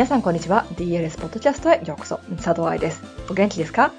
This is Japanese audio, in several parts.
皆さんこんにちは。DLS ポッドキャストへようこそ。佐藤愛です。お元気ですか？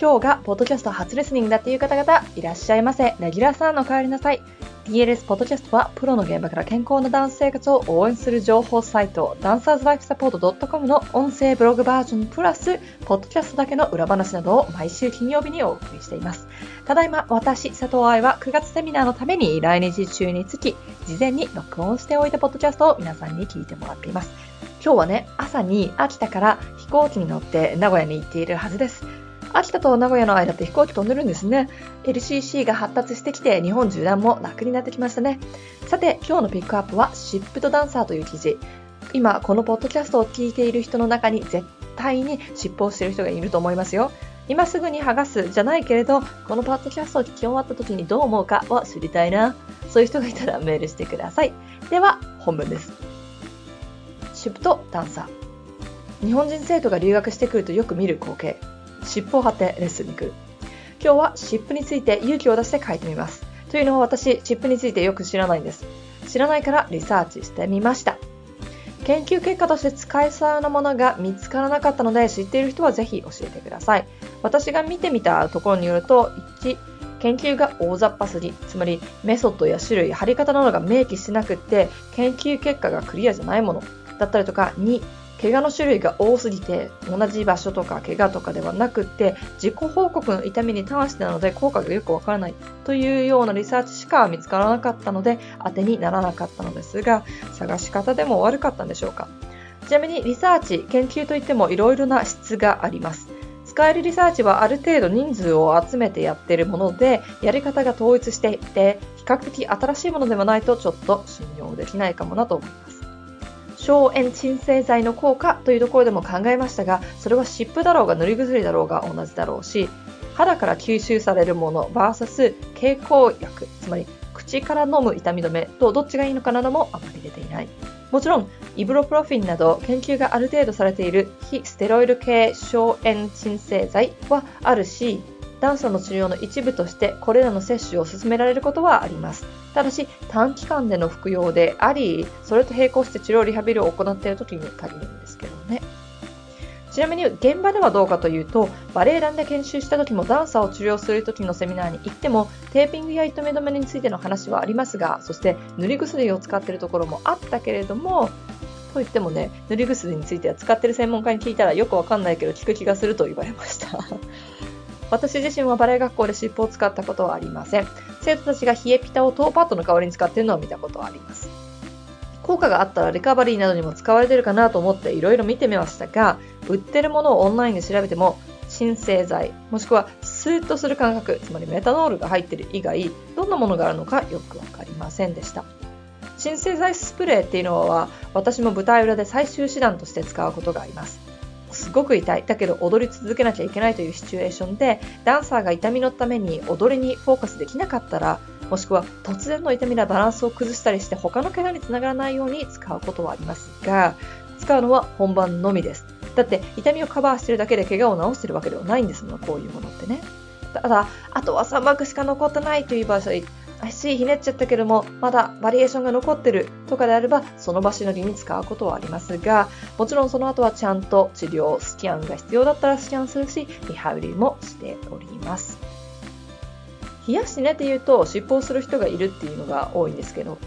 今日がポッドキャスト初リスニングだっていう方々、いらっしゃいませ。レギュラーさんのお帰りなさい。DLS ポッドキャストは、プロの現場から健康なダンス生活を応援する情報サイト、ダンサーズライフサポート .com の音声ブログバージョンプラス、ポッドキャストだけの裏話などを毎週金曜日にお送りしています。ただいま、私、佐藤愛は9月セミナーのために来日中につき、事前に録音しておいたポッドキャストを皆さんに聞いてもらっています。今日はね、朝に秋田から飛行機に乗って名古屋に行っているはずです。秋田と名古屋の間って飛行機飛んでるんですね。LCC が発達してきて日本縦断も楽になってきましたね。さて、今日のピックアップはシップとダンサーという記事。今、このポッドキャストを聞いている人の中に絶対に尻尾をしている人がいると思いますよ。今すぐに剥がすじゃないけれど、このポッドキャストを聞き終わった時にどう思うかを知りたいな。そういう人がいたらメールしてください。では、本文です。シップとダンサー。日本人生徒が留学してくるとよく見る光景。尻尾を張ってレッスンに来る。今日は湿布について勇気を出して書いてみます。というのは私、湿布についてよく知らないんです。知らないからリサーチしてみました。研究結果として使えそうなものが見つからなかったので知っている人はぜひ教えてください。私が見てみたところによると、1、研究が大雑把すぎ、つまりメソッドや種類、貼り方などが明記しなくって、研究結果がクリアじゃないものだったりとか、2、怪我の種類が多すぎて同じ場所とか怪我とかではなくて自己報告の痛みに関してなので効果がよくわからないというようなリサーチしか見つからなかったので当てにならなかったのですが探し方でも悪かったんでしょうか。ちなみにリサーチ研究といってもいろいろな質があります。使えるリサーチはある程度人数を集めてやっているものでやり方が統一していて比較的新しいものではないとちょっと信用できないかもなと思います。消炎鎮静剤の効果というところでも考えましたが、それは湿布だろうが塗り薬だろうが同じだろうし、肌から吸収されるもの VS 経口薬、つまり口から飲む痛み止めとどっちがいいのかなどもあまり出ていない。もちろん、イブロプロフィンなど研究がある程度されている非ステロイド系消炎鎮静剤はあるし、ダンサーの治療の一部としてこれらの摂取を進められることはあります。ただし短期間での服用であり、それと並行して治療リハビリを行っている時に限るんですけどね。ちなみに現場ではどうかというと、バレエ団で研修した時もダンサーを治療する時のセミナーに行っても、テーピングや糸目止めについての話はありますが、そして塗り薬を使っているところもあったけれども、と言ってもね、塗り薬については使ってる専門家に聞いたらよくわかんないけど効く気がすると言われました。私自身はバレエ学校で湿布を使ったことはありません。生徒たちが冷えピタをトーパッドの代わりに使っているのを見たことはあります。効果があったらリカバリーなどにも使われているかなと思っていろいろ見てみましたが、売ってるものをオンラインで調べても、鎮静剤、もしくはスーッとする感覚、つまりメタノールが入っている以外、どんなものがあるのかよくわかりませんでした。鎮静剤スプレーっていうのは、私も舞台裏で最終手段として使うことがあります。すごく痛い。だけど踊り続けなきゃいけないというシチュエーションで、ダンサーが痛みのために踊りにフォーカスできなかったら、もしくは突然の痛みでバランスを崩したりして他の怪我につながらないように使うことはありますが、使うのは本番のみです。だって痛みをカバーしてるだけで怪我を治してるわけではないんですもん、こういうものってね。ただ、あとは3幕しか残ってないという場所足ひねっちゃったけども、まだバリエーションが残ってるとかであれば、その場しのぎに使うことはありますが、もちろんその後はちゃんと治療、スキャンが必要だったらスキャンするし、リハビリもしております。冷やしねって言うと、尻尾をする人がいるっていうのが多いんですけど、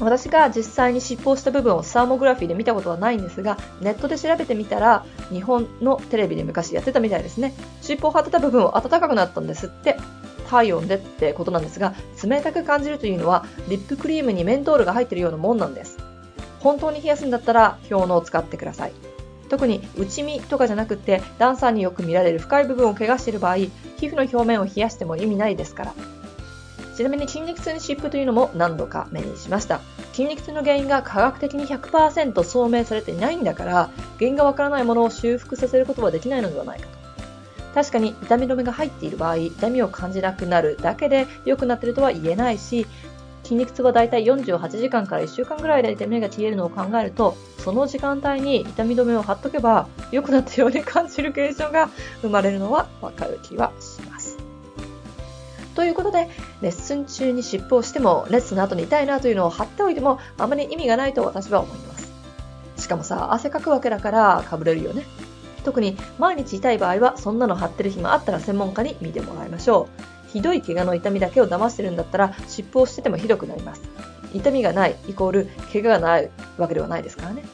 私が実際に尻尾をした部分をサーモグラフィーで見たことはないんですが、ネットで調べてみたら、日本のテレビで昔やってたみたいですね。尻尾を張ってた部分を暖かくなったんですって。体温でってことなんですが、冷たく感じるというのは、リップクリームにメントールが入っているようなもんなんです。本当に冷やすんだったら、氷のを使ってください。特に内身とかじゃなくて、ダンサーによく見られる深い部分を怪我している場合、皮膚の表面を冷やしても意味ないですから。ちなみに筋肉痛に湿布というのも何度か目にしました。筋肉痛の原因が科学的に100%証明されていないんだから、原因がわからないものを修復させることはできないのではないかと。確かに痛み止めが入っている場合、痛みを感じなくなるだけで良くなってるとは言えないし、筋肉痛はだいたい48時間から1週間ぐらいで痛みが消えるのを考えると、その時間帯に痛み止めを貼っとけば良くなったように感じる現象が生まれるのはわかる気はします。ということで、レッスン中に湿布をしても、レッスンの後に痛いなというのを貼っておいても、あまり意味がないと私は思います。しかもさ、汗かくわけだからかぶれるよね。特に毎日痛い場合はそんなの貼ってる暇あったら専門家に見てもらいましょう。ひどい怪我の痛みだけを騙してるんだったら湿布をしててもひどくなります。痛みがないイコール怪我がないわけではないですからね。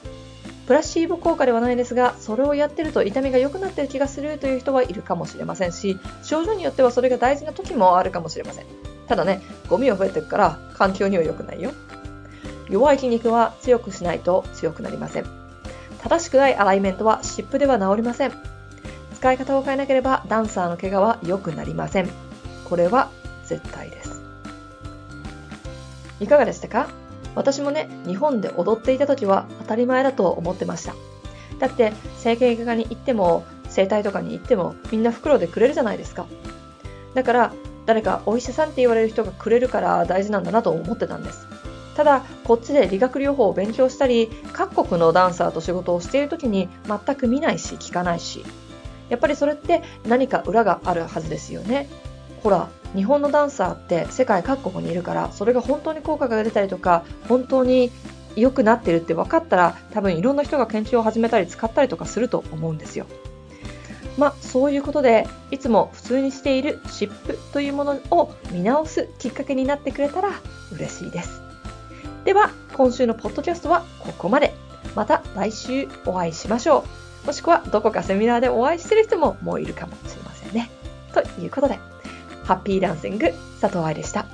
プラシーボ効果ではないですが、それをやってると痛みが良くなってる気がするという人はいるかもしれませんし、症状によってはそれが大事な時もあるかもしれません。ただね、ゴミは増えてるから環境には良くないよ。弱い筋肉は強くしないと強くなりません。正しくないアライメントは湿布では治りません。使い方を変えなければダンサーの怪我は良くなりません。これは絶対です。いかがでしたか？私もね、日本で踊っていた時は当たり前だと思ってました。だって、整形外科に行っても、整体とかに行っても、みんな袋でくれるじゃないですか。だから、誰かお医者さんって言われる人がくれるから大事なんだなと思ってたんです。ただ、こっちで理学療法を勉強したり、各国のダンサーと仕事をしている時に全く見ないし聞かないし、やっぱりそれって何か裏があるはずですよね。ほら、日本のダンサーって世界各国にいるから、それが本当に効果が出たりとか、本当に良くなってるって分かったら、多分いろんな人が研究を始めたり使ったりとかすると思うんですよ。まあ、そういうことで、いつも普通にしている湿布というものを見直すきっかけになってくれたら嬉しいです。では、今週のポッドキャストはここまで。また来週お会いしましょう。もしくはどこかセミナーでお会いしてる人ももういるかもしれませんね。ということで。ハッピーダンシング佐藤愛でした。